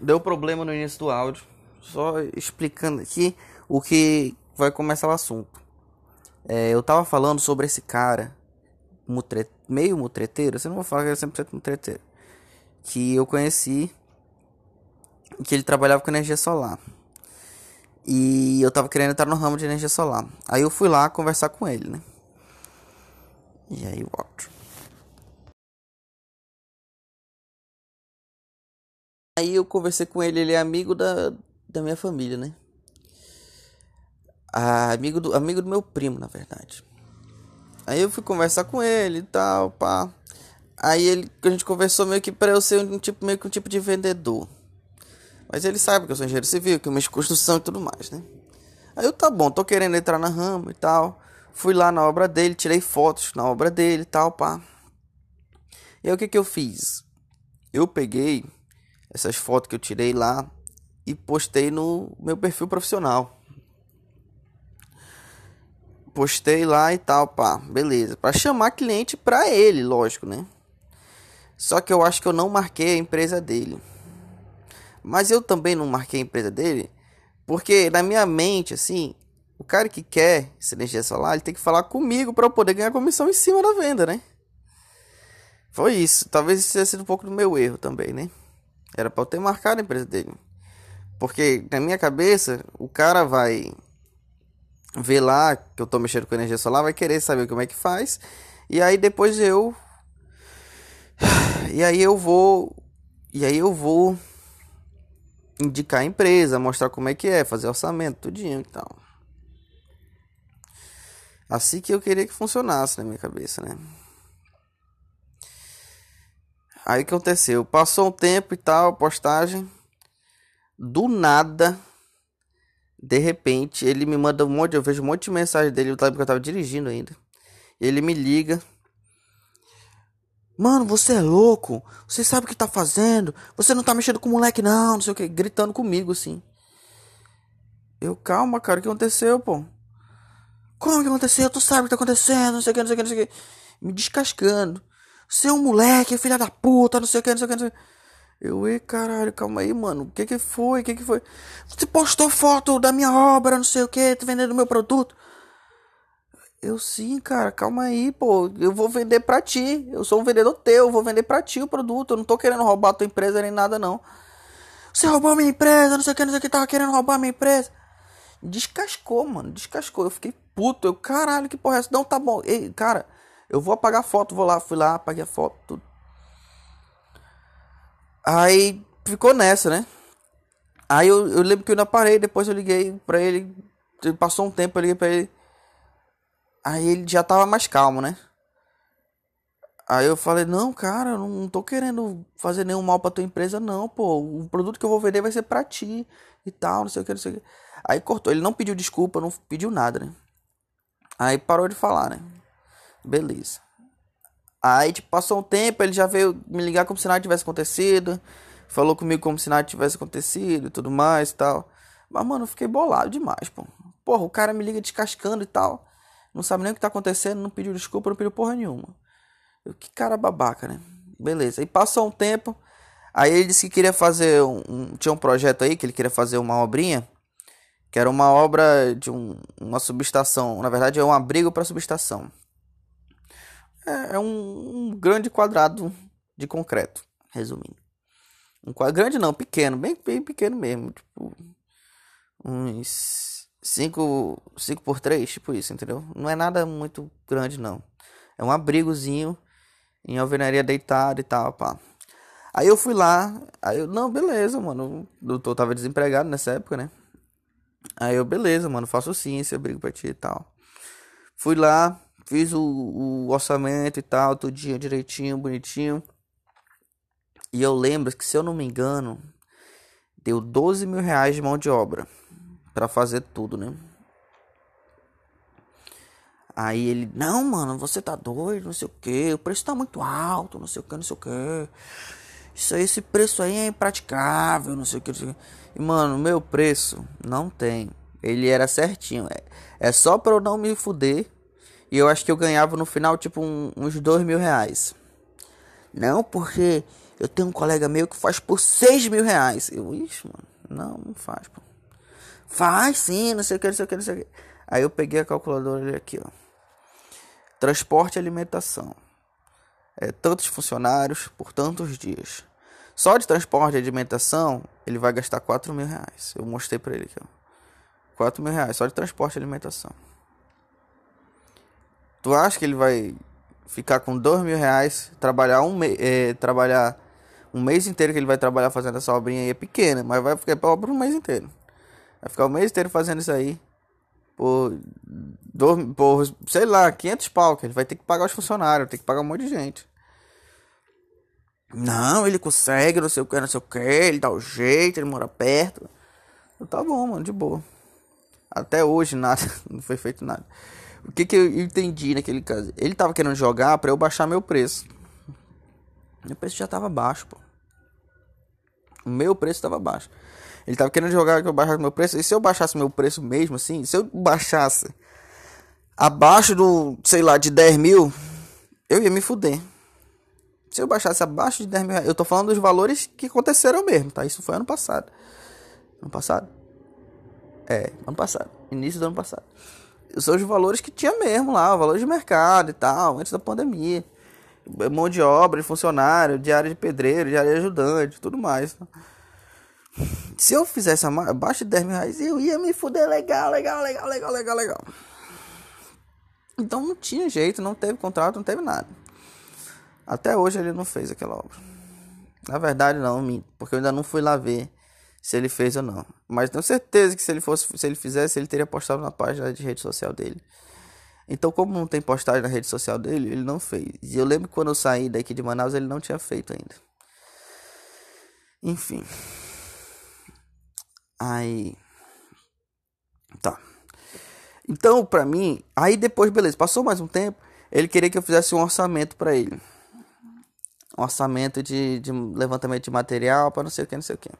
deu problema no início do áudio. Só explicando aqui o que vai começar o assunto. É, eu tava falando sobre esse cara, mutre, meio mutreteiro, você não vou falar que é 100% mutreteiro, que eu conheci, que ele trabalhava com energia solar. E eu tava querendo entrar no ramo de energia solar. Aí eu fui lá conversar com ele, né? E aí, outro. Aí eu conversei com ele, ele é amigo da, da minha família, né? Ah, amigo, do, amigo do meu primo, na verdade. Aí eu fui conversar com ele e tal, pá. Aí ele, a gente conversou meio que pra eu ser um tipo, meio que um tipo de vendedor. Mas ele sabe que eu sou engenheiro civil, que eu mexo construção e tudo mais, né? Aí eu, tá bom, tô querendo entrar na rama e tal. Fui lá na obra dele, tirei fotos na obra dele e tal, pá. E aí o que que eu fiz? Eu peguei essas fotos que eu tirei lá e postei no meu perfil profissional. Postei lá e tal, pá, beleza. Para chamar cliente para ele, lógico, né? Só que eu acho que eu não marquei a empresa dele. Mas eu também não marquei a empresa dele, porque na minha mente, assim, o cara que quer essa energia solar, ele tem que falar comigo para eu poder ganhar comissão em cima da venda, né? Foi isso. Talvez isso tenha sido um pouco do meu erro também, né? Era para eu ter marcado a empresa dele. Porque na minha cabeça, o cara vai ver lá que eu tô mexendo com energia solar, vai querer saber como é que faz. E aí depois eu e aí eu vou e aí eu vou indicar a empresa, mostrar como é que é, fazer orçamento, tudinho e tal. Assim que eu queria que funcionasse na minha cabeça, né? Aí que aconteceu? Passou um tempo e tal, postagem. Do nada, de repente, ele me manda um monte, eu vejo um monte de mensagem dele, porque eu tava dirigindo ainda. Ele me liga. Mano, você é louco? Você sabe o que tá fazendo? Você não tá mexendo com o moleque, não, não sei o que, gritando comigo assim. Eu, calma, cara, o que aconteceu, pô? Como que aconteceu? Tu sabe o que tá acontecendo, não sei o que, não sei o que, não sei o que. Me descascando. Você é moleque, filha da puta, não sei o que, não sei o que, não sei o que. Eu, ei, caralho, calma aí, mano. O que que foi? O que que foi? Você postou foto da minha obra, não sei o que, tô vendendo meu produto. Eu sim, cara, calma aí, pô. Eu vou vender pra ti. Eu sou um vendedor teu, eu vou vender pra ti o produto. Eu não tô querendo roubar tua empresa nem nada, não. Você roubou minha empresa, não sei o que, não sei o que, tava querendo roubar minha empresa. Descascou, mano, descascou. Eu fiquei puto. Eu, caralho, que porra é essa? Não, tá bom. Ei, cara, eu vou apagar a foto, vou lá, fui lá, apaguei a foto, tudo. Aí ficou nessa, né? Aí eu, eu lembro que eu ainda parei, depois eu liguei pra ele. Passou um tempo, eu liguei pra ele. Aí ele já tava mais calmo, né? Aí eu falei, não, cara, não tô querendo fazer nenhum mal pra tua empresa, não, pô. O produto que eu vou vender vai ser pra ti e tal, não sei o que, não sei o que. Aí cortou, ele não pediu desculpa, não pediu nada, né? Aí parou de falar, né? Beleza. Aí, tipo, passou um tempo, ele já veio me ligar como se nada tivesse acontecido. Falou comigo como se nada tivesse acontecido e tudo mais e tal. Mas, mano, eu fiquei bolado demais, pô. Porra, o cara me liga descascando e tal. Não sabe nem o que tá acontecendo, não pediu desculpa, não pediu porra nenhuma. Eu, que cara babaca, né? Beleza. Aí passou um tempo. Aí ele disse que queria fazer um, um, Tinha um projeto aí que ele queria fazer uma obrinha. Que era uma obra de um, uma subestação. Na verdade, é um abrigo para subestação. É, é um, um, grande quadrado de concreto, resumindo. Um quadrado grande não, pequeno, bem, bem pequeno mesmo. Tipo, uns 5, 5 por 3, tipo isso, entendeu? Não é nada muito grande, não. É um abrigozinho em alvenaria deitado e tal, pá. Aí eu fui lá, aí eu, não, beleza, mano. O doutor tava desempregado nessa época, né? Aí eu, beleza, mano, faço sim esse abrigo pra ti e tal. Fui lá, fiz o, o orçamento e tal, tudinho direitinho, bonitinho. E eu lembro que, se eu não me engano, deu 12 mil reais de mão de obra para fazer tudo, né? Aí ele, não, mano, você tá doido, não sei o que, o preço tá muito alto, não sei o que, não sei o que. Isso aí, esse preço aí é impraticável, não sei o que. E, mano, meu preço não tem. Ele era certinho. É, é só pra eu não me fuder. E eu acho que eu ganhava no final, tipo, um, uns dois mil reais. Não, porque Eu tenho um colega meu que faz por 6 mil reais. Eu, ixi, mano, não, não faz, pô. Faz sim, não sei o que, não sei o que, não sei o que. Aí eu peguei a calculadora aqui, ó. Transporte e alimentação. É, tantos funcionários por tantos dias. Só de transporte e alimentação, ele vai gastar 4 mil reais. Eu mostrei pra ele aqui, ó. 4 mil reais, só de transporte e alimentação. Tu acha que ele vai ficar com 2 mil reais, trabalhar um mês, é, trabalhar um mês inteiro que ele vai trabalhar fazendo essa obrinha aí é pequena, mas vai ficar pobre um mês inteiro. Vai ficar o mês inteiro fazendo isso aí. Por, por sei lá, 500 pau, que ele vai ter que pagar os funcionários, tem que pagar um monte de gente. Não, ele consegue, não sei o que, não sei o que, ele dá o jeito, ele mora perto. Tá bom, mano, de boa. Até hoje nada, não foi feito nada. O que que eu entendi naquele caso? Ele tava querendo jogar para eu baixar meu preço. Meu preço já tava baixo, pô. O meu preço tava baixo. Ele tava querendo jogar que eu baixasse meu preço. E se eu baixasse meu preço mesmo, assim, se eu baixasse abaixo do, sei lá, de 10 mil, eu ia me fuder. Se eu baixasse abaixo de 10 mil, eu tô falando dos valores que aconteceram mesmo, tá? Isso foi ano passado. Ano passado? É, ano passado. Início do ano passado. Os valores que tinha mesmo lá, valores de mercado e tal, antes da pandemia. Mão de obra, de funcionário, diário de pedreiro, diário de ajudante, tudo mais. Tá? Se eu fizesse abaixo de 10 mil reais, eu ia me fuder legal, legal, legal, legal, legal, legal. Então não tinha jeito, não teve contrato, não teve nada. Até hoje ele não fez aquela obra. Na verdade não, porque eu ainda não fui lá ver se ele fez ou não. Mas tenho certeza que se ele fosse, se ele fizesse, ele teria postado na página de rede social dele. Então, como não tem postagem na rede social dele, ele não fez. E eu lembro que quando eu saí daqui de Manaus, ele não tinha feito ainda. Enfim. Aí. Tá. Então, pra mim, aí depois, beleza, passou mais um tempo, ele queria que eu fizesse um orçamento para ele. Um orçamento de, de levantamento de material para não sei o que, não sei o que.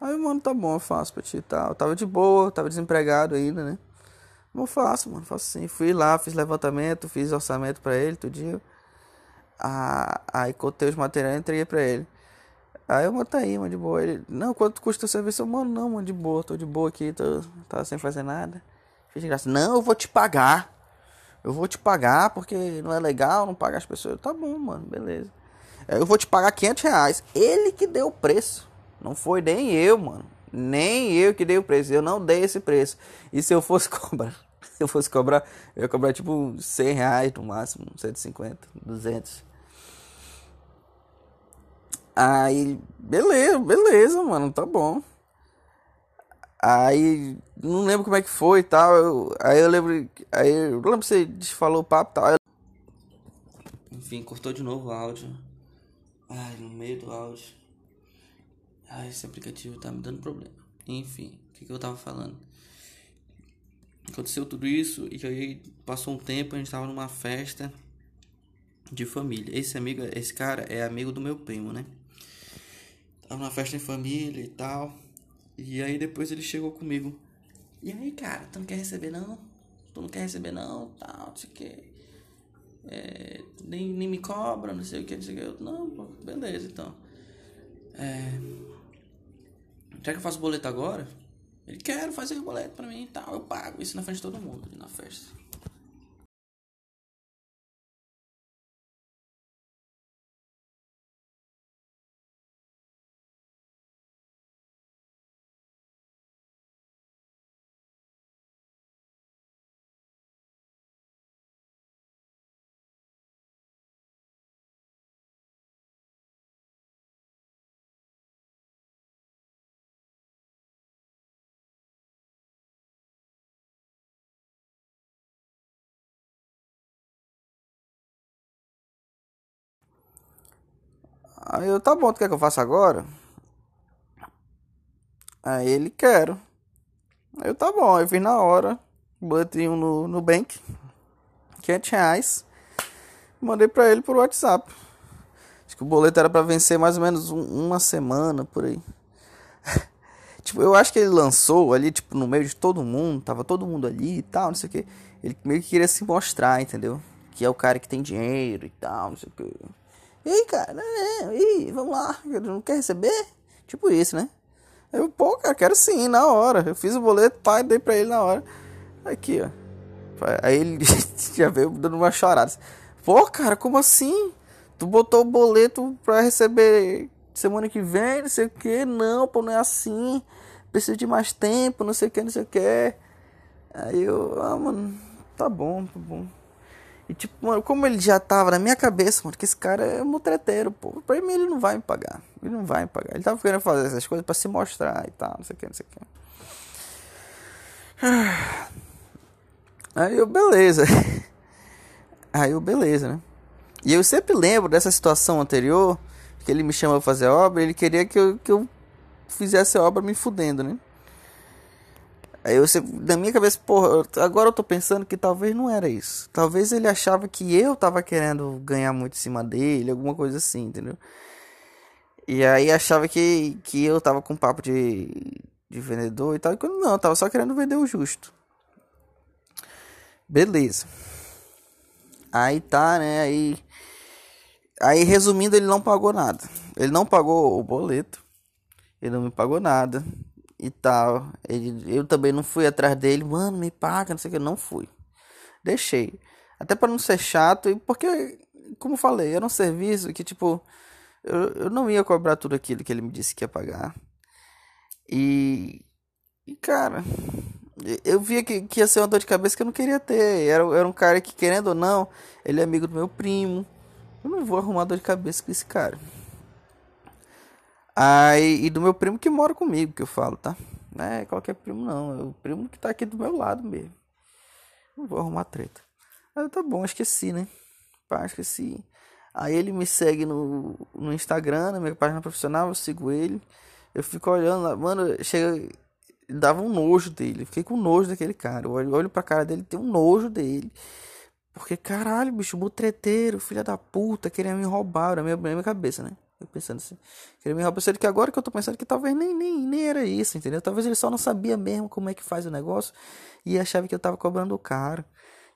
Aí, mano, tá bom, eu faço pra ti e tal. Eu tava de boa, tava desempregado ainda, né? Eu faço, mano, faço sim. Fui lá, fiz levantamento, fiz orçamento pra ele, tudinho. Ah, aí cotei os materiais e entreguei pra ele. Aí eu, mano, tá aí, mano, de boa. Ele, não, quanto custa o serviço? Eu, mano, não, mano, de boa, tô de boa aqui, tô, tava sem fazer nada. Fiz de graça. Não, eu vou te pagar. Eu vou te pagar porque não é legal, não pagar as pessoas. Eu, tá bom, mano, beleza. Eu vou te pagar 500 reais. Ele que deu o preço. Não foi nem eu, mano. Nem eu que dei o preço. Eu não dei esse preço. E se eu fosse cobrar, se eu fosse cobrar, eu ia cobrar tipo 100 reais no máximo, 150, 200. Aí, beleza, beleza, mano, tá bom. Aí, não lembro como é que foi e tal. Eu, aí eu lembro. Aí eu lembro que você falou o papo e tal. Enfim, cortou de novo o áudio. Ai, no meio do áudio. Ai, esse aplicativo tá me dando problema. Enfim, o que, que eu tava falando? Aconteceu tudo isso e aí passou um tempo, a gente tava numa festa de família. Esse amigo, esse cara é amigo do meu primo, né? Tava numa festa em família e tal. E aí depois ele chegou comigo. E aí, cara, tu não quer receber não? Tu não quer receber não? Tal, não sei o que. É, nem, nem me cobra, não sei o que, não sei o que. Eu, não, pô, beleza, então. É, Será que eu faço boleto agora? Ele quer fazer boleto pra mim e tal. Eu pago isso na frente de todo mundo na festa. Aí eu, tá bom, tu quer que eu faça agora? Aí ele, quero. Aí eu, tá bom, eu fiz na hora, botei um no, no Bank, 500 reais, mandei pra ele por WhatsApp. Acho que o boleto era pra vencer mais ou menos um, uma semana, por aí. tipo, eu acho que ele lançou ali, tipo, no meio de todo mundo, tava todo mundo ali e tal, não sei o que. Ele meio que queria se mostrar, entendeu? Que é o cara que tem dinheiro e tal, não sei o que. E aí, cara, e vamos lá, não quer receber? Tipo isso, né? Eu, pô, cara, quero sim, na hora. Eu fiz o boleto, pai, dei pra ele na hora. Aqui, ó. Aí ele já veio dando uma chorada. Pô, cara, como assim? Tu botou o boleto pra receber semana que vem, não sei o que. Não, pô, não é assim. Preciso de mais tempo, não sei o que, não sei o que. Aí eu, ah, mano, tá bom, tá bom. E tipo, mano, como ele já tava na minha cabeça, mano, que esse cara é mutreteiro, pô. Pra mim ele não vai me pagar. Ele não vai me pagar. Ele tava querendo fazer essas coisas pra se mostrar e tal, não sei o que, não sei o que. Aí eu, beleza. Aí eu, beleza, né? E eu sempre lembro dessa situação anterior, que ele me chamou pra fazer obra, ele queria que eu, que eu fizesse a obra me fudendo, né? Aí eu, na minha cabeça, porra, agora eu tô pensando que talvez não era isso. Talvez ele achava que eu tava querendo ganhar muito em cima dele, alguma coisa assim, entendeu? E aí achava que, que eu tava com papo de, de vendedor e tal. E quando não, eu tava só querendo vender o justo. Beleza. Aí tá, né? Aí. Aí resumindo, ele não pagou nada. Ele não pagou o boleto. Ele não me pagou nada e tal. Ele, eu também não fui atrás dele, mano, me paga, não sei o que, não fui. Deixei. Até para não ser chato, e porque, como falei, era um serviço que, tipo, eu, eu não ia cobrar tudo aquilo que ele me disse que ia pagar. E, e cara, eu via que, que ia ser uma dor de cabeça que eu não queria ter. Era, era um cara que, querendo ou não, ele é amigo do meu primo. Eu não vou arrumar dor de cabeça com esse cara. Aí, e do meu primo que mora comigo, que eu falo, tá? Não é qualquer primo, não. É o primo que tá aqui do meu lado mesmo. Não vou arrumar treta. Aí tá bom, esqueci, né? Pá, esqueci. Aí ele me segue no, no Instagram, na minha página profissional, eu sigo ele. Eu fico olhando lá, mano, chega. Dava um nojo dele. fiquei com nojo daquele cara. Eu olho, olho pra cara dele, tem um nojo dele. Porque, caralho, bicho, mutreteiro, filha da puta, queria me roubar na minha, minha cabeça, né? Eu pensando assim, queria me roubar, que agora que eu tô pensando que talvez nem, nem, nem era isso, entendeu? Talvez ele só não sabia mesmo como é que faz o negócio e achava que eu tava cobrando caro.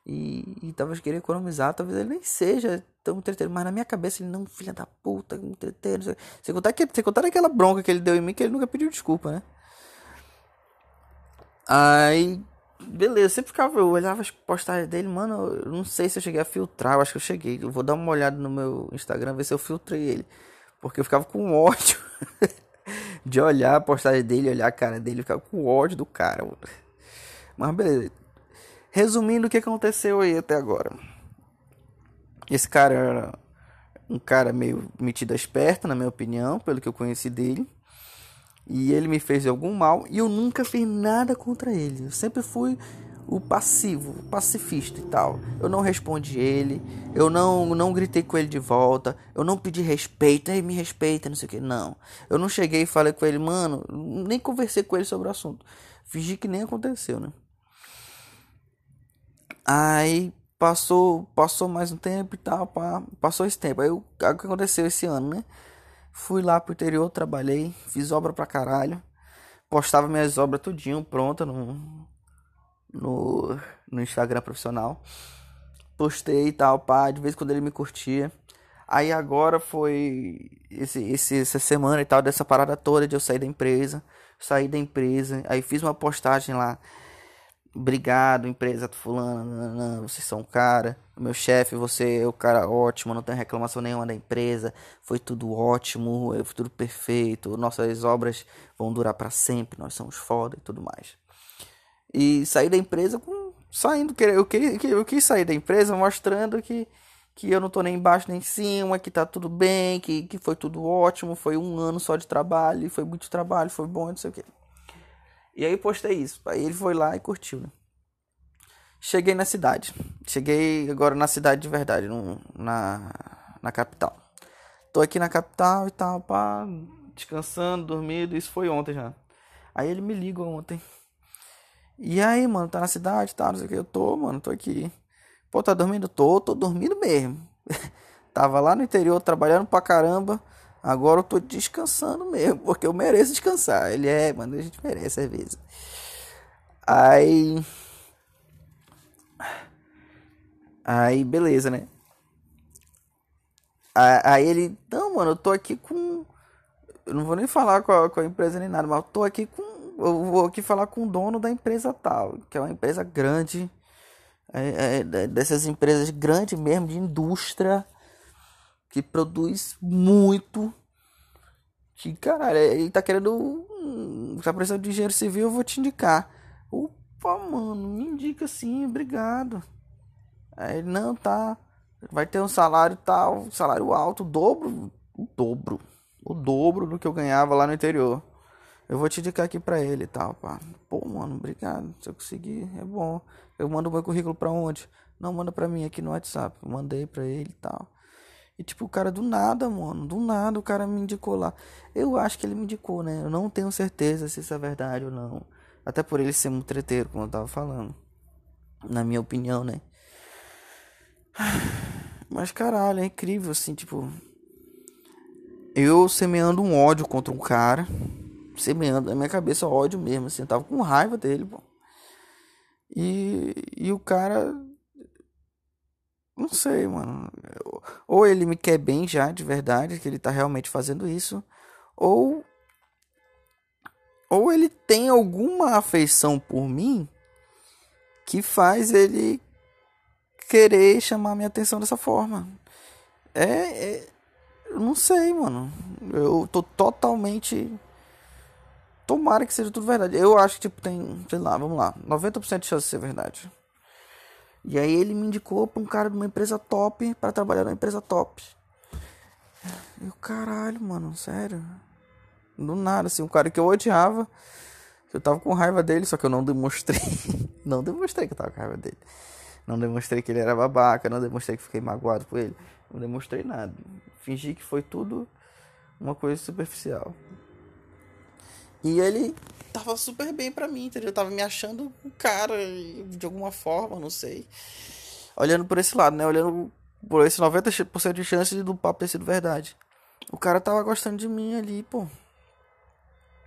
E, e talvez queria economizar, talvez ele nem seja tão entreteiro, mas na minha cabeça ele não, filha da puta, entreteiro. Você contar, que, você contar aquela bronca que ele deu em mim que ele nunca pediu desculpa, né? Aí, beleza, sempre ficava, eu olhava as postagens dele, mano, eu não sei se eu cheguei a filtrar, eu acho que eu cheguei. Eu vou dar uma olhada no meu Instagram, ver se eu filtrei ele. Porque eu ficava com ódio de olhar a postagem dele, olhar a cara dele, eu ficava com ódio do cara. Mano. Mas beleza. Resumindo o que aconteceu aí até agora. Esse cara era um cara meio metido esperto, na minha opinião, pelo que eu conheci dele. E ele me fez algum mal e eu nunca fiz nada contra ele. Eu sempre fui o passivo, o pacifista e tal. Eu não respondi ele, eu não não gritei com ele de volta, eu não pedi respeito, ei, me respeita, não sei o que, não. Eu não cheguei e falei com ele, mano, nem conversei com ele sobre o assunto. Fingi que nem aconteceu, né? Aí passou, passou mais um tempo e tal, pá, passou esse tempo. Aí o que aconteceu esse ano, né? Fui lá pro interior, trabalhei, fiz obra pra caralho. Postava minhas obras tudinho pronta no, no, no Instagram profissional. Postei e tal, pá, de vez em quando ele me curtia. Aí agora foi esse, esse, essa semana e tal, dessa parada toda de eu sair da empresa. Saí da empresa, aí fiz uma postagem lá. Obrigado, empresa fulana, vocês são o cara. Meu chefe, você é o cara ótimo, não tem reclamação nenhuma da empresa. Foi tudo ótimo, foi tudo perfeito. Nossas obras vão durar para sempre, nós somos foda e tudo mais e sair da empresa com saindo eu queria eu quis sair da empresa mostrando que que eu não tô nem embaixo nem em cima que tá tudo bem que, que foi tudo ótimo foi um ano só de trabalho foi muito trabalho foi bom não sei o que e aí postei isso. Aí ele foi lá e curtiu né? cheguei na cidade. Cheguei agora na cidade de verdade no, na na capital. Tô aqui na capital e tal pá, descansando dormindo. Isso foi ontem já. Aí ele me liga ontem e aí, mano, tá na cidade, tá? Não sei o que. Eu tô, mano, tô aqui. Pô, tá dormindo? Tô, tô dormindo mesmo. Tava lá no interior trabalhando pra caramba. Agora eu tô descansando mesmo, porque eu mereço descansar. Ele é, mano, a gente merece às vezes. Aí. Aí, beleza, né? Aí ele, não, mano, eu tô aqui com. Eu não vou nem falar com a, com a empresa nem nada, mas eu tô aqui com. Eu vou aqui falar com o dono da empresa tal, que é uma empresa grande. É, é, dessas empresas grandes mesmo, de indústria, que produz muito. Que caralho, ele tá querendo. Tá precisando de engenheiro civil, eu vou te indicar. Opa, mano, me indica sim, obrigado. Aí ele, não, tá. Vai ter um salário tal, salário alto, dobro, o dobro, o dobro do que eu ganhava lá no interior. Eu vou te indicar aqui pra ele e tal, pá. Pô, mano, obrigado. Se eu conseguir, é bom. Eu mando meu currículo pra onde? Não, manda pra mim aqui no WhatsApp. Mandei pra ele e tal. E tipo, o cara do nada, mano. Do nada o cara me indicou lá. Eu acho que ele me indicou, né? Eu não tenho certeza se isso é verdade ou não. Até por ele ser muito treteiro, como eu tava falando. Na minha opinião, né? Mas caralho, é incrível assim, tipo. Eu semeando um ódio contra um cara. Semeando na minha cabeça ódio mesmo, assim. Eu tava com raiva dele, pô. E, e o cara. Não sei, mano. Ou ele me quer bem já, de verdade, que ele tá realmente fazendo isso. Ou. Ou ele tem alguma afeição por mim que faz ele querer chamar minha atenção dessa forma. É, é eu não sei, mano. Eu tô totalmente Tomara que seja tudo verdade. Eu acho que tipo tem, sei lá, vamos lá, 90% de chance de ser verdade. E aí ele me indicou para um cara de uma empresa top para trabalhar numa empresa top. E o caralho, mano, sério. Do nada, assim, um cara que eu odiava. Eu tava com raiva dele, só que eu não demonstrei. não demonstrei que eu tava com raiva dele. Não demonstrei que ele era babaca, não demonstrei que fiquei magoado com ele. Não demonstrei nada. Fingi que foi tudo uma coisa superficial. E ele tava super bem pra mim, entendeu? Eu tava me achando um cara de alguma forma, não sei. Olhando por esse lado, né? Olhando por esse 90% de chance do papo ter sido verdade. O cara tava gostando de mim ali, pô.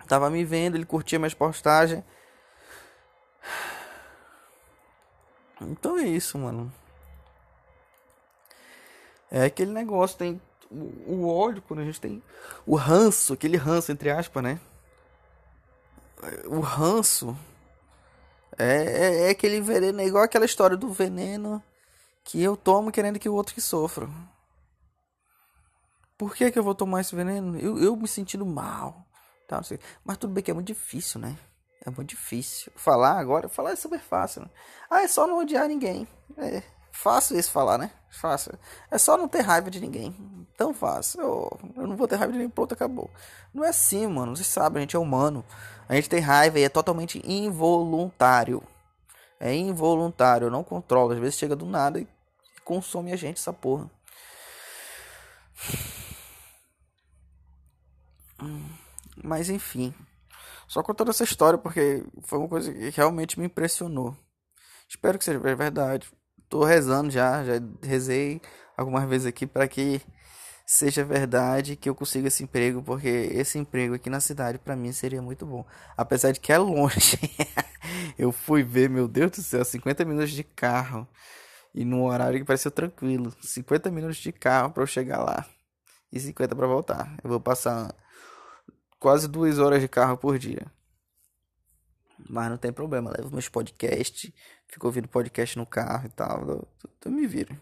Tava me vendo, ele curtia minhas postagens. Então é isso, mano. É aquele negócio, tem o, o ódio quando a gente tem o ranço, aquele ranço entre aspas, né? O ranço é, é, é, aquele veneno, é igual aquela história do veneno que eu tomo querendo que o outro que sofra. Por que, que eu vou tomar esse veneno? Eu, eu me sentindo mal. Tá, Mas tudo bem que é muito difícil, né? É muito difícil. Falar agora, falar é super fácil. Né? Ah, é só não odiar ninguém. É fácil isso falar, né? Fácil. É só não ter raiva de ninguém. Tão fácil. Eu, eu não vou ter raiva de ninguém, pronto, acabou. Não é assim, mano. Vocês sabem, a gente é humano. A gente tem raiva e é totalmente involuntário. É involuntário, eu não controlo. Às vezes chega do nada e consome a gente essa porra. Mas enfim. Só contando essa história porque foi uma coisa que realmente me impressionou. Espero que seja verdade. Tô rezando já, já rezei algumas vezes aqui para que seja verdade que eu consiga esse emprego, porque esse emprego aqui na cidade para mim seria muito bom. Apesar de que é longe. eu fui ver, meu Deus do céu, 50 minutos de carro e num horário que pareceu tranquilo, 50 minutos de carro para eu chegar lá e 50 para voltar. Eu vou passar quase duas horas de carro por dia. Mas não tem problema, levo meus podcasts, fico ouvindo podcast no carro e tal. Eu, eu me viro.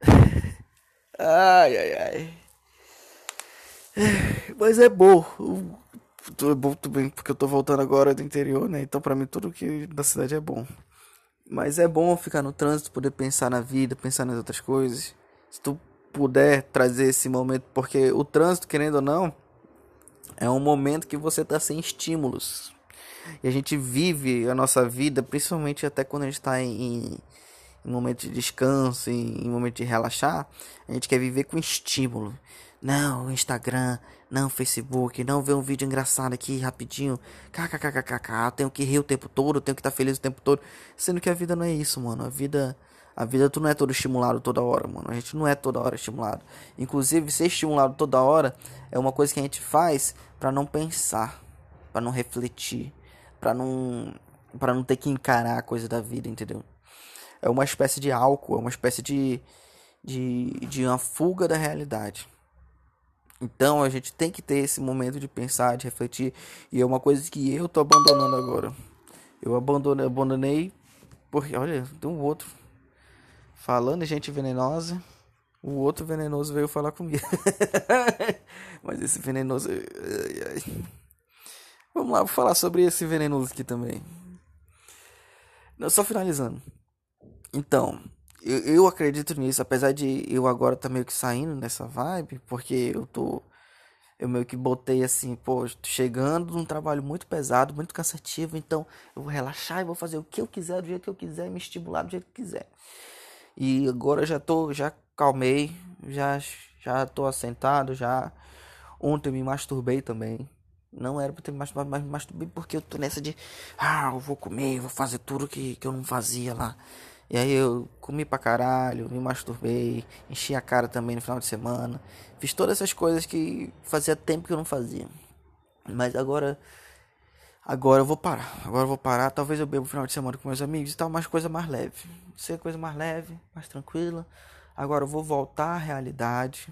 ai, ai, ai. Mas é bom. É bom também, porque eu tô voltando agora do interior, né? Então pra mim tudo que da cidade é bom. Mas é bom ficar no trânsito, poder pensar na vida, pensar nas outras coisas. Se tu puder trazer esse momento, porque o trânsito, querendo ou não, é um momento que você está sem estímulos. E a gente vive a nossa vida, principalmente até quando a gente está em, em, momento de descanso, em, em momento de relaxar, a gente quer viver com estímulo. Não, Instagram, não, Facebook, não ver um vídeo engraçado aqui rapidinho. KKKKK, tenho que rir o tempo todo, tenho que estar feliz o tempo todo. Sendo que a vida não é isso, mano. A vida a vida tu não é todo estimulado toda hora, mano. A gente não é toda hora estimulado. Inclusive, ser estimulado toda hora é uma coisa que a gente faz para não pensar, para não refletir, para não para não ter que encarar a coisa da vida, entendeu? É uma espécie de álcool, é uma espécie de de, de uma fuga da realidade. Então a gente tem que ter esse momento de pensar, de refletir. E é uma coisa que eu tô abandonando agora. Eu abandonei, abandonei porque, olha, tem um outro. Falando em gente venenosa, o outro venenoso veio falar comigo. Mas esse venenoso. Vamos lá, vou falar sobre esse venenoso aqui também. Não, só finalizando. Então, eu, eu acredito nisso, apesar de eu agora tá meio que saindo nessa vibe, porque eu tô. Eu meio que botei assim, pô, chegando num trabalho muito pesado, muito cansativo, então eu vou relaxar e vou fazer o que eu quiser, do jeito que eu quiser, me estimular do jeito que quiser. E agora já tô, já calmei, já já tô assentado, já ontem me masturbei também. Não era pra ter me masturbado, mas me masturbei porque eu tô nessa de, ah, eu vou comer, vou fazer tudo que, que eu não fazia lá. E aí eu comi pra caralho, me masturbei, enchi a cara também no final de semana. Fiz todas essas coisas que fazia tempo que eu não fazia. Mas agora agora eu vou parar. Agora eu vou parar. Talvez eu beba no final de semana com meus amigos e tal, mas coisa mais leve. Ser coisa mais leve, mais tranquila. Agora eu vou voltar à realidade.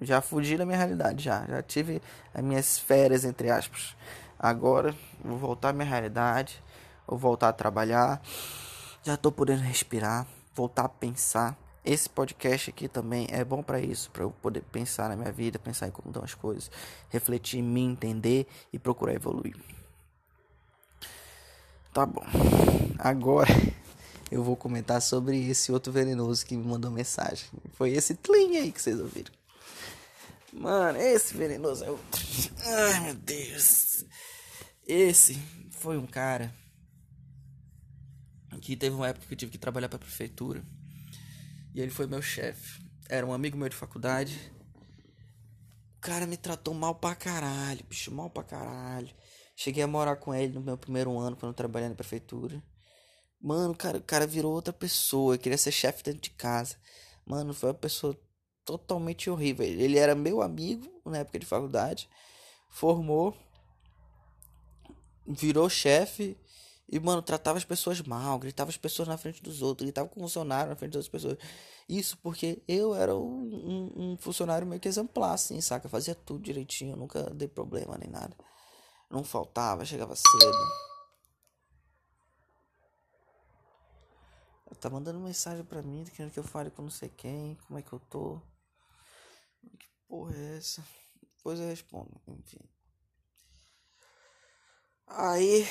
Já fugi da minha realidade já. Já tive as minhas férias entre aspas. Agora vou voltar à minha realidade. Vou voltar a trabalhar já estou podendo respirar, voltar a pensar. Esse podcast aqui também é bom para isso, para eu poder pensar na minha vida, pensar em como estão as coisas, refletir em mim, entender e procurar evoluir. Tá bom. Agora eu vou comentar sobre esse outro venenoso que me mandou mensagem. Foi esse Tlin aí que vocês ouviram. Mano, esse venenoso é outro. Ai, meu Deus. Esse foi um cara que teve uma época que eu tive que trabalhar para a prefeitura. E ele foi meu chefe. Era um amigo meu de faculdade. O cara me tratou mal pra caralho, bicho, mal pra caralho. Cheguei a morar com ele no meu primeiro ano quando eu trabalhei na prefeitura. Mano, cara, o cara virou outra pessoa. Queria ser chefe dentro de casa. Mano, foi uma pessoa totalmente horrível. Ele era meu amigo na época de faculdade. Formou. Virou chefe e, mano, tratava as pessoas mal, gritava as pessoas na frente dos outros, gritava com o funcionário na frente das pessoas. Isso porque eu era um, um, um, funcionário meio que exemplar, assim, saca? Fazia tudo direitinho, nunca dei problema nem nada. Não faltava, chegava cedo. Tá mandando mensagem pra mim, querendo que eu fale com não sei quem, como é que eu tô. Porra é essa? Depois eu respondo, enfim. Aí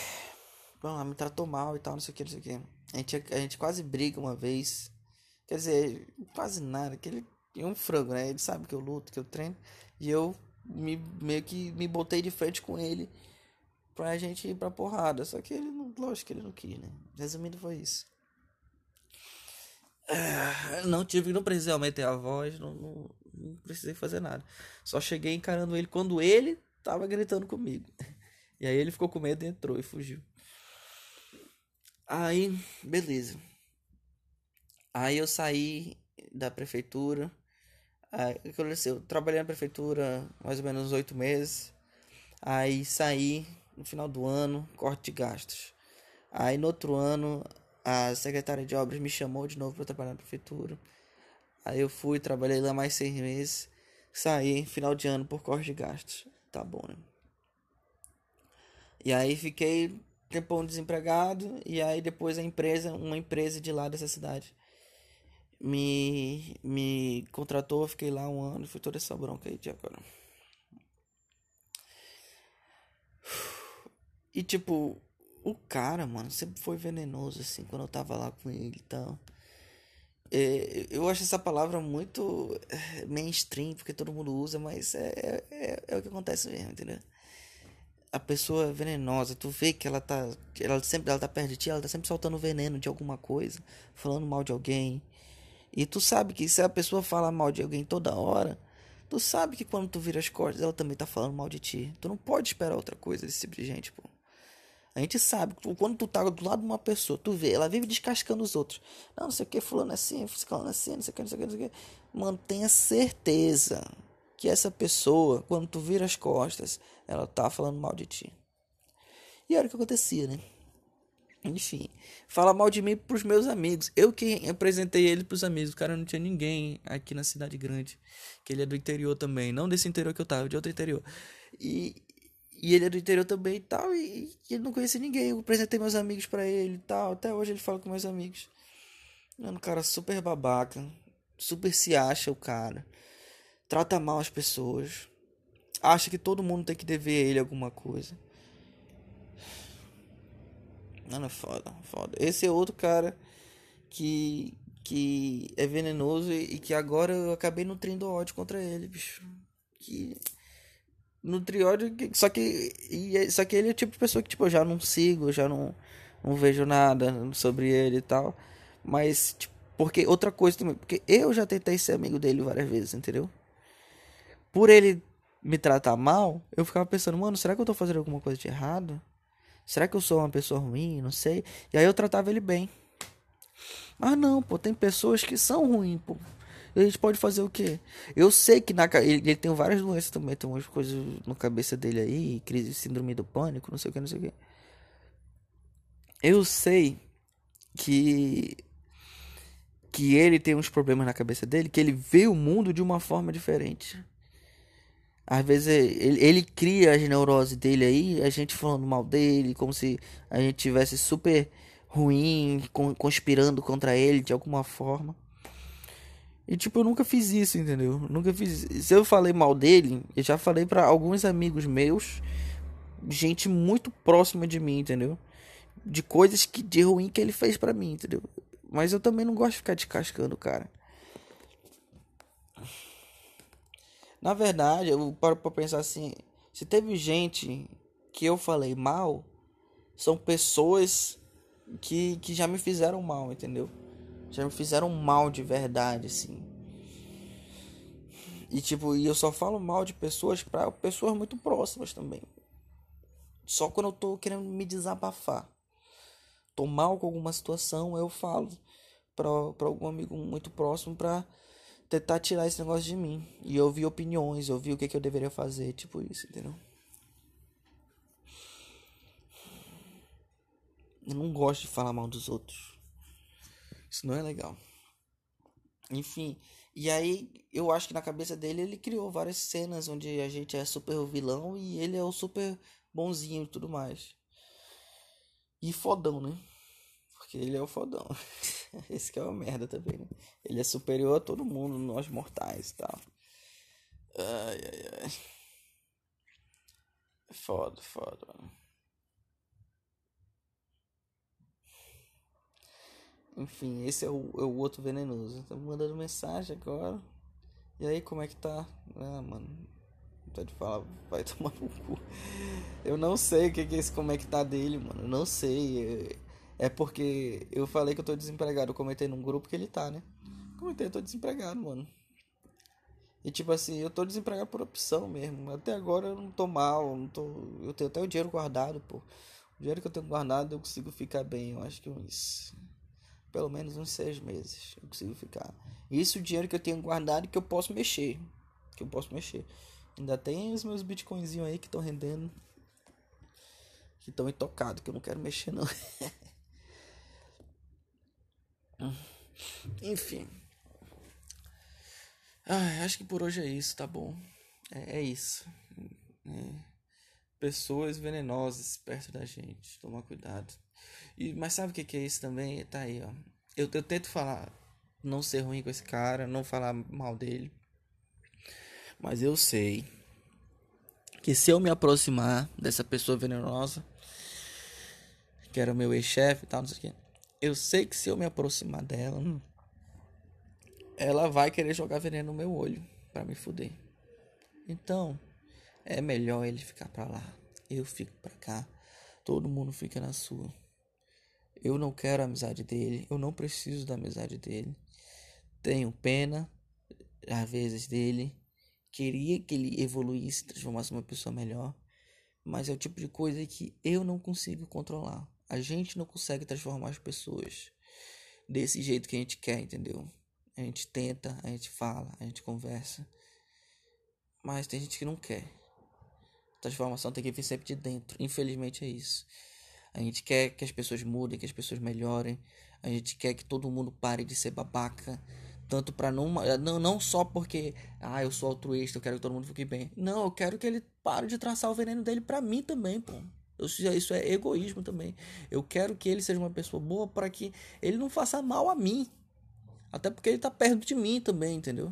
ela me tratou mal e tal, não sei o que, não sei o que. A gente, a gente quase briga uma vez. Quer dizer, quase nada. Que ele é um frango, né? Ele sabe que eu luto, que eu treino. E eu me, meio que me botei de frente com ele pra gente ir pra porrada. Só que ele não. Lógico que ele não quis, né? Resumindo, foi isso. Ah, não tive, não precisei aumentar a voz, não, não, não precisei fazer nada. Só cheguei encarando ele quando ele tava gritando comigo. E aí ele ficou com medo entrou e fugiu. Aí, beleza. Aí eu saí da prefeitura. Aí? Trabalhei na prefeitura mais ou menos oito meses. Aí saí no final do ano, corte de gastos. Aí no outro ano, a secretária de obras me chamou de novo para trabalhar na prefeitura. Aí eu fui, trabalhei lá mais seis meses. Saí final de ano por corte de gastos. Tá bom, né? E aí fiquei tempão desempregado e aí depois a empresa, uma empresa de lá dessa cidade me me contratou, fiquei lá um ano, foi toda essa bronca aí de agora. E tipo, o cara, mano, sempre foi venenoso assim quando eu tava lá com ele e tal. É, eu acho essa palavra muito é, mainstream, porque todo mundo usa, mas é, é, é o que acontece mesmo, entendeu? a pessoa é venenosa, tu vê que ela tá, ela sempre ela tá perto de ti, ela tá sempre soltando veneno de alguma coisa, falando mal de alguém. E tu sabe que se a pessoa fala mal de alguém toda hora, tu sabe que quando tu vira as costas, ela também tá falando mal de ti. Tu não pode esperar outra coisa desse tipo de gente, pô. A gente sabe, quando tu tá do lado de uma pessoa, tu vê, ela vive descascando os outros. Não, não sei o que, fulano é assim, fulano é assim, não sei o que, não sei o que, não sei o que. Mantenha certeza que essa pessoa, quando tu vira as costas, ela tá falando mal de ti. E era o que acontecia, né? Enfim, fala mal de mim pros meus amigos. Eu que apresentei ele pros amigos. O cara não tinha ninguém aqui na cidade grande. Que ele é do interior também. Não desse interior que eu tava, de outro interior. E, e ele é do interior também e tal. E, e ele não conhecia ninguém. Eu apresentei meus amigos para ele e tal. Até hoje ele fala com meus amigos. Um cara super babaca. Super se acha o cara. Trata mal as pessoas. Acha que todo mundo tem que dever a ele alguma coisa. Mano, é foda, foda. Esse é outro cara que, que é venenoso e, e que agora eu acabei nutrindo ódio contra ele, bicho. Que nutri ódio, só que e, só que ele é o tipo de pessoa que tipo eu já não sigo, já não não vejo nada sobre ele e tal. Mas tipo, porque outra coisa também, porque eu já tentei ser amigo dele várias vezes, entendeu? Por ele me tratar mal, eu ficava pensando, mano, será que eu tô fazendo alguma coisa de errado? Será que eu sou uma pessoa ruim? Não sei. E aí eu tratava ele bem. Ah, não, pô, tem pessoas que são ruins, pô. A gente pode fazer o quê? Eu sei que na ele, ele tem várias doenças também, tem umas coisas na cabeça dele aí, crise, síndrome do pânico, não sei o que, não sei o que. Eu sei que que ele tem uns problemas na cabeça dele, que ele vê o mundo de uma forma diferente. Às vezes ele, ele cria as neuroses dele aí, a gente falando mal dele, como se a gente tivesse super ruim, conspirando contra ele de alguma forma. E tipo, eu nunca fiz isso, entendeu? Nunca fiz. Se eu falei mal dele, eu já falei para alguns amigos meus, gente muito próxima de mim, entendeu? De coisas que de ruim que ele fez para mim, entendeu? Mas eu também não gosto de ficar descascando, cara. Na verdade, eu paro pra pensar assim: se teve gente que eu falei mal, são pessoas que, que já me fizeram mal, entendeu? Já me fizeram mal de verdade, assim. E tipo, e eu só falo mal de pessoas para pessoas muito próximas também. Só quando eu tô querendo me desabafar. Tô mal com alguma situação, eu falo para algum amigo muito próximo pra tentar tirar esse negócio de mim. E eu vi opiniões, eu vi o que, que eu deveria fazer, tipo isso, entendeu? Eu não gosto de falar mal dos outros. Isso não é legal. Enfim, e aí eu acho que na cabeça dele ele criou várias cenas onde a gente é super vilão e ele é o super bonzinho e tudo mais. E fodão, né? Porque ele é o fodão. Esse que é uma merda também, né? Ele é superior a todo mundo, nós mortais e tal. Ai, ai, ai. Foda, foda, mano. Enfim, esse é o, é o outro venenoso. Tá mandando mensagem agora. E aí, como é que tá? Ah, mano. Pode falar, vai tomar no cu. Eu não sei o que, que é esse como é que tá dele, mano. Eu não sei. É porque eu falei que eu tô desempregado. Eu comentei num grupo que ele tá, né? Comentei, eu tô desempregado, mano. E tipo assim, eu tô desempregado por opção mesmo. Até agora eu não tô mal, não tô. Eu tenho até o dinheiro guardado, pô. O dinheiro que eu tenho guardado eu consigo ficar bem. Eu acho que uns. Pelo menos uns seis meses eu consigo ficar. Isso o dinheiro que eu tenho guardado que eu posso mexer. Que eu posso mexer. Ainda tem os meus bitcoinzinhos aí que estão rendendo. Que estão intocados, que eu não quero mexer não. Enfim. Acho que por hoje é isso, tá bom? É, é isso. É. Pessoas venenosas perto da gente. Tomar cuidado. E, mas sabe o que, que é isso também? Tá aí, ó. Eu, eu tento falar, não ser ruim com esse cara, não falar mal dele. Mas eu sei que se eu me aproximar dessa pessoa venenosa, que era o meu ex-chefe e tal, não sei o que eu sei que se eu me aproximar dela, ela vai querer jogar veneno no meu olho para me fuder. Então, é melhor ele ficar para lá. Eu fico para cá. Todo mundo fica na sua. Eu não quero a amizade dele. Eu não preciso da amizade dele. Tenho pena, às vezes, dele. Queria que ele evoluísse, transformasse uma pessoa melhor. Mas é o tipo de coisa que eu não consigo controlar. A gente não consegue transformar as pessoas desse jeito que a gente quer, entendeu? A gente tenta, a gente fala, a gente conversa. Mas tem gente que não quer. Transformação tem que vir sempre de dentro. Infelizmente é isso. A gente quer que as pessoas mudem, que as pessoas melhorem. A gente quer que todo mundo pare de ser babaca. Tanto para não, não só porque ah, eu sou altruísta, eu quero que todo mundo fique bem. Não, eu quero que ele pare de traçar o veneno dele para mim também, pô. Isso é egoísmo também. Eu quero que ele seja uma pessoa boa para que ele não faça mal a mim. Até porque ele tá perto de mim também, entendeu?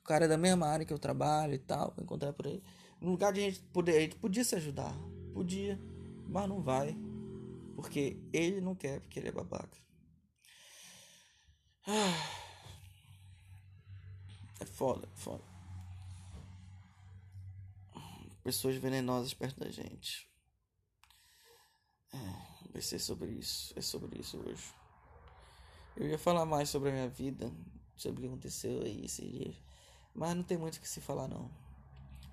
O cara é da mesma área que eu trabalho e tal, encontrar por aí. No lugar de a gente poder, a gente podia se ajudar. Podia, mas não vai. Porque ele não quer, porque ele é babaca. Ah. É foda, é foda. Pessoas venenosas perto da gente. É, vai ser sobre isso. É sobre isso hoje. Eu ia falar mais sobre a minha vida, sobre o que aconteceu aí esse dia. Mas não tem muito o que se falar não.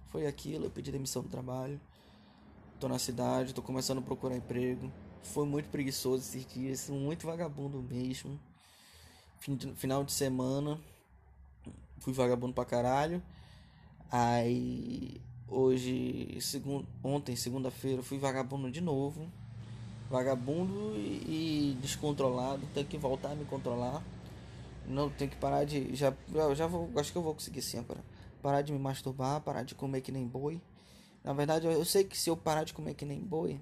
Foi aquilo, eu pedi demissão do trabalho. Tô na cidade, tô começando a procurar emprego. Foi muito preguiçoso esses dias, muito vagabundo mesmo. Final de semana, fui vagabundo pra caralho. Aí hoje, segundo, ontem, segunda-feira, fui vagabundo de novo. Vagabundo e, descontrolado. Tenho que voltar a me controlar. Não tenho que parar de. Já, já vou. Acho que eu vou conseguir sim agora. Parar de me masturbar, parar de comer que nem boi. Na verdade, eu sei que se eu parar de comer que nem boi,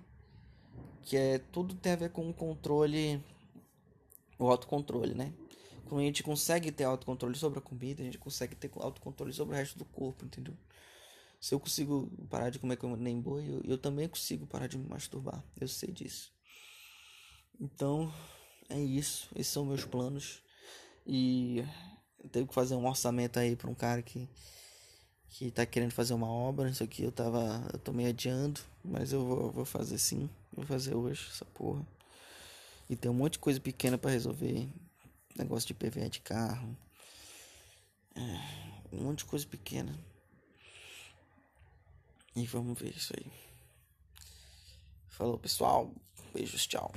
que é tudo tem a ver com o controle, o autocontrole, né? Quando a gente consegue ter autocontrole sobre a comida, a gente consegue ter autocontrole sobre o resto do corpo, entendeu? Se eu consigo parar de comer como nem boi, eu, eu também consigo parar de me masturbar. Eu sei disso. Então, é isso. Esses são meus planos. E eu tenho que fazer um orçamento aí para um cara que que tá querendo fazer uma obra. Isso aqui eu tava. Eu tô me adiando. Mas eu vou, vou fazer sim. Vou fazer hoje essa porra. E tem um monte de coisa pequena para resolver. Negócio de PVA de carro. É, um monte de coisa pequena. E vamos ver isso aí. Falou, pessoal. Beijos, tchau.